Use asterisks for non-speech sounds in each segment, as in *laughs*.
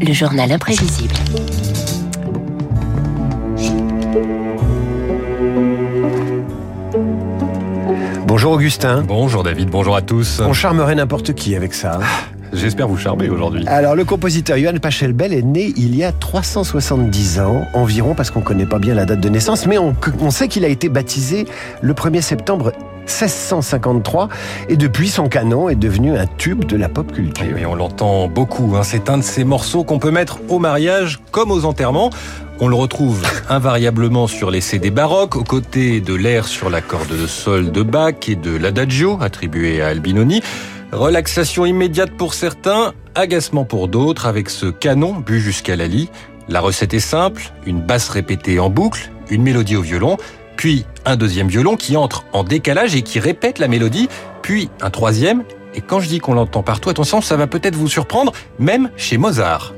Le journal imprévisible. Bonjour Augustin. Bonjour David, bonjour à tous. On charmerait n'importe qui avec ça. J'espère vous charmer aujourd'hui. Alors, le compositeur Johann Pachelbel est né il y a 370 ans environ, parce qu'on ne connaît pas bien la date de naissance, mais on, on sait qu'il a été baptisé le 1er septembre 1653 et depuis son canon est devenu un tube de la pop culture. Oui, on l'entend beaucoup. Hein. C'est un de ces morceaux qu'on peut mettre au mariage comme aux enterrements. On le retrouve *laughs* invariablement sur les CD baroques, aux côtés de l'air sur la corde de sol de Bach et de l'adagio attribué à Albinoni. Relaxation immédiate pour certains, agacement pour d'autres avec ce canon bu jusqu'à la lie. La recette est simple, une basse répétée en boucle, une mélodie au violon, puis un deuxième violon qui entre en décalage et qui répète la mélodie, puis un troisième. Et quand je dis qu'on l'entend partout, attention, ça va peut-être vous surprendre, même chez Mozart.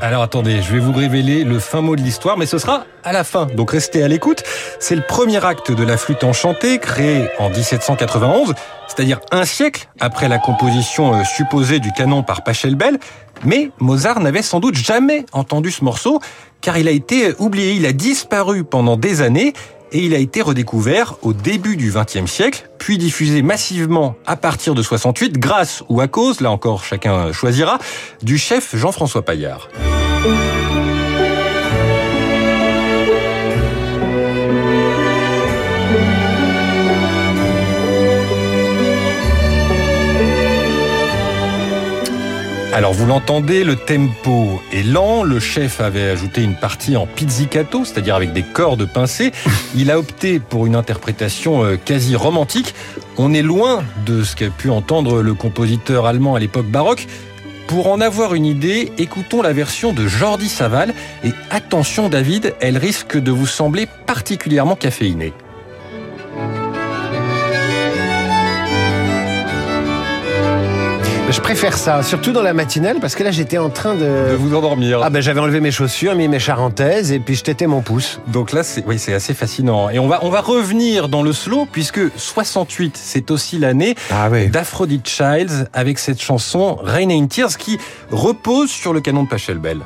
Alors attendez, je vais vous révéler le fin mot de l'histoire, mais ce sera à la fin, donc restez à l'écoute. C'est le premier acte de la flûte enchantée, créé en 1791, c'est-à-dire un siècle après la composition euh, supposée du canon par Pachelbel. Mais Mozart n'avait sans doute jamais entendu ce morceau, car il a été oublié, il a disparu pendant des années, et il a été redécouvert au début du XXe siècle, puis diffusé massivement à partir de 68 grâce ou à cause, là encore chacun choisira, du chef Jean-François Paillard. Alors vous l'entendez, le tempo est lent, le chef avait ajouté une partie en pizzicato, c'est-à-dire avec des cordes pincées. *laughs* Il a opté pour une interprétation euh, quasi romantique. On est loin de ce qu'a pu entendre le compositeur allemand à l'époque baroque. Pour en avoir une idée, écoutons la version de Jordi Saval et attention David, elle risque de vous sembler particulièrement caféinée. Je préfère ça, surtout dans la matinale, parce que là j'étais en train de... De vous endormir. Ah ben j'avais enlevé mes chaussures, mis mes charentaises, et puis je tétais mon pouce. Donc là, c'est oui, c'est assez fascinant. Et on va on va revenir dans le slow puisque 68, c'est aussi l'année Ah oui. d'Aphrodite Childs avec cette chanson Rain in Tears qui repose sur le canon de Pachelbel.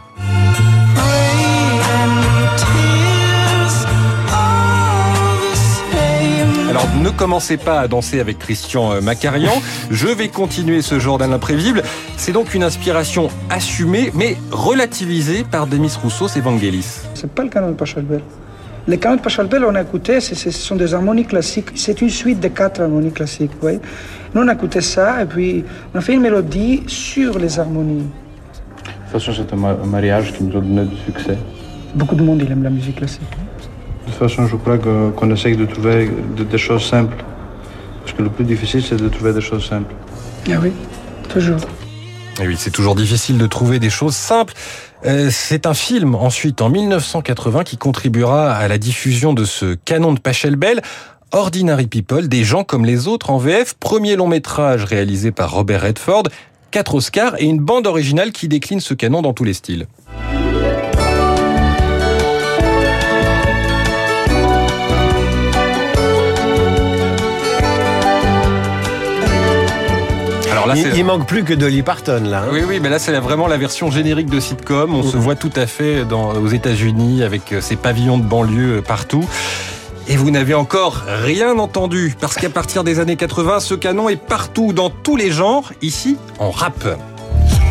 Alors ne commencez pas à danser avec Christian euh, Macarian, *laughs* je vais continuer ce journal imprévisible. C'est donc une inspiration assumée mais relativisée par Demis Roussos et Vangelis. C'est pas le canon de Pachelbel. Les canons de Pachelbel, on a écouté, ce sont des harmonies classiques. C'est une suite de quatre harmonies classiques, vous voyez. Nous, on a écouté ça et puis on a fait une mélodie sur les harmonies. De toute façon, c'est un mariage qui nous a donné du succès. Beaucoup de monde, il aime la musique classique. De toute façon, je crois qu'on essaye de trouver de- des choses simples. Parce que le plus difficile, c'est de trouver des choses simples. Ah oui, toujours. Et oui, c'est toujours difficile de trouver des choses simples. Euh, c'est un film ensuite en 1980 qui contribuera à la diffusion de ce canon de Pachelbel. Ordinary People, des gens comme les autres en VF, premier long métrage réalisé par Robert Redford, quatre Oscars et une bande originale qui décline ce canon dans tous les styles. Là, il, il manque plus que Dolly Parton là. hein. Oui, oui, mais là c'est vraiment la version générique de sitcom. On se voit tout à fait dans, aux États-Unis avec euh, ces pavillons de banlieue euh, partout. Et vous n'avez encore rien entendu, parce qu'à partir des années 80, ce canon est partout, dans tous les genres, ici en rap.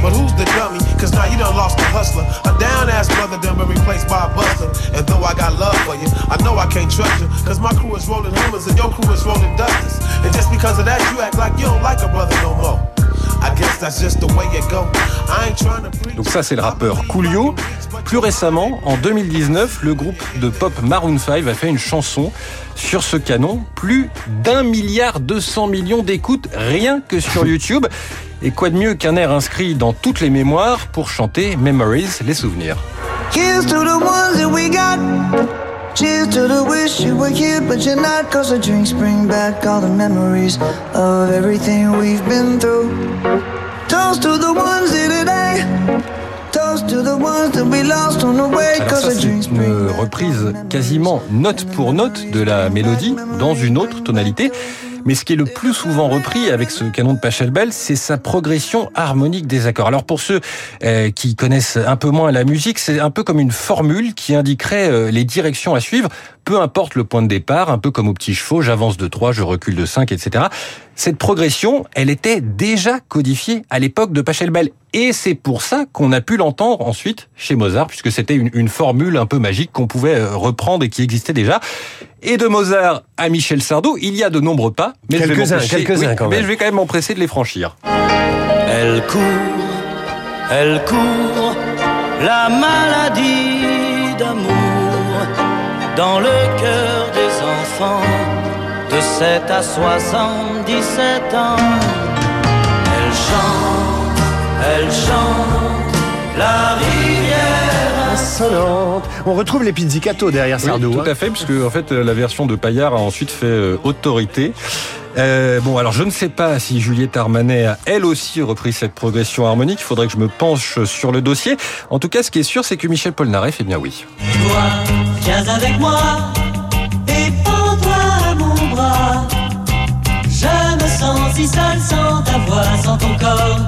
But who's the dummy? Cause now you done lost the hustler. A down ass brother done been replaced by a buster. And though I got love for you, I know I can't trust you. Cause my crew is rolling humors and your crew is rolling dusters. And just because of that, you act like you don't like a brother no more. Donc ça c'est le rappeur Coolio. Plus récemment, en 2019, le groupe de pop Maroon 5 a fait une chanson sur ce canon. Plus d'un milliard 200 millions d'écoutes rien que sur YouTube. Et quoi de mieux qu'un air inscrit dans toutes les mémoires pour chanter Memories, les souvenirs. Here's to the ones that we got. Cheers to the wish you were here, but you're not. Cause the drinks bring back all the memories of everything we've been through. Toast to the ones here today. Toast to the ones that we lost on the way. Alors Cause ça, the c'est drinks bring une reprise quasiment note pour note de la mélodie dans une autre tonalité. Mais ce qui est le plus souvent repris avec ce canon de Pachelbel, c'est sa progression harmonique des accords. Alors pour ceux euh, qui connaissent un peu moins la musique, c'est un peu comme une formule qui indiquerait euh, les directions à suivre, peu importe le point de départ, un peu comme au petit chevaux, j'avance de 3, je recule de 5, etc. Cette progression, elle était déjà codifiée à l'époque de Pachelbel. Et c'est pour ça qu'on a pu l'entendre ensuite chez Mozart, puisque c'était une, une formule un peu magique qu'on pouvait euh, reprendre et qui existait déjà. Et de Mozart à Michel Sardou, il y a de nombreux pas, mais je vais quand mais même. je vais quand même m'empresser de les franchir. Elle court, elle court, la maladie d'amour dans le cœur des enfants de 7 à 77 ans. Elle chante, elle chante, la rivière. Insolente. On retrouve les pizzicato derrière Oui, Sardou. tout hein. à fait, puisque en fait la version de Paillard a ensuite fait euh, autorité. Euh, bon, alors je ne sais pas si Juliette Armanet a elle aussi repris cette progression harmonique. Il faudrait que je me penche sur le dossier. En tout cas, ce qui est sûr, c'est que Michel Polnareff, eh bien oui. Toi, viens avec moi et prends-toi à mon bras. Je me sens si seul sans ta voix, sans ton corps.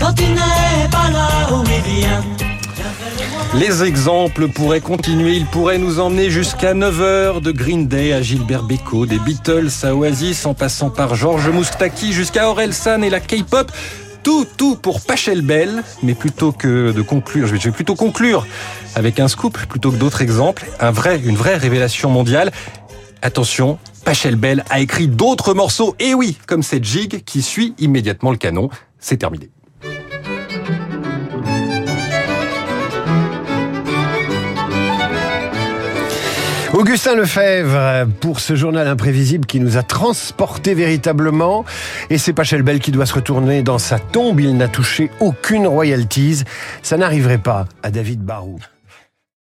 Quand tu Les exemples pourraient continuer. Ils pourraient nous emmener jusqu'à 9h de Green Day à Gilbert Bécaud, des Beatles à Oasis, en passant par Georges Moustaki jusqu'à Aurel San et la K-pop. Tout, tout pour Pachelbel. Mais plutôt que de conclure, je vais plutôt conclure avec un scoop plutôt que d'autres exemples. Un vrai, une vraie révélation mondiale. Attention, Pachelbel a écrit d'autres morceaux. Et oui, comme cette gigue qui suit immédiatement le canon. C'est terminé. Augustin Lefebvre pour ce journal imprévisible qui nous a transportés véritablement. Et c'est Pachelbel qui doit se retourner dans sa tombe. Il n'a touché aucune royalties. Ça n'arriverait pas à David Barou.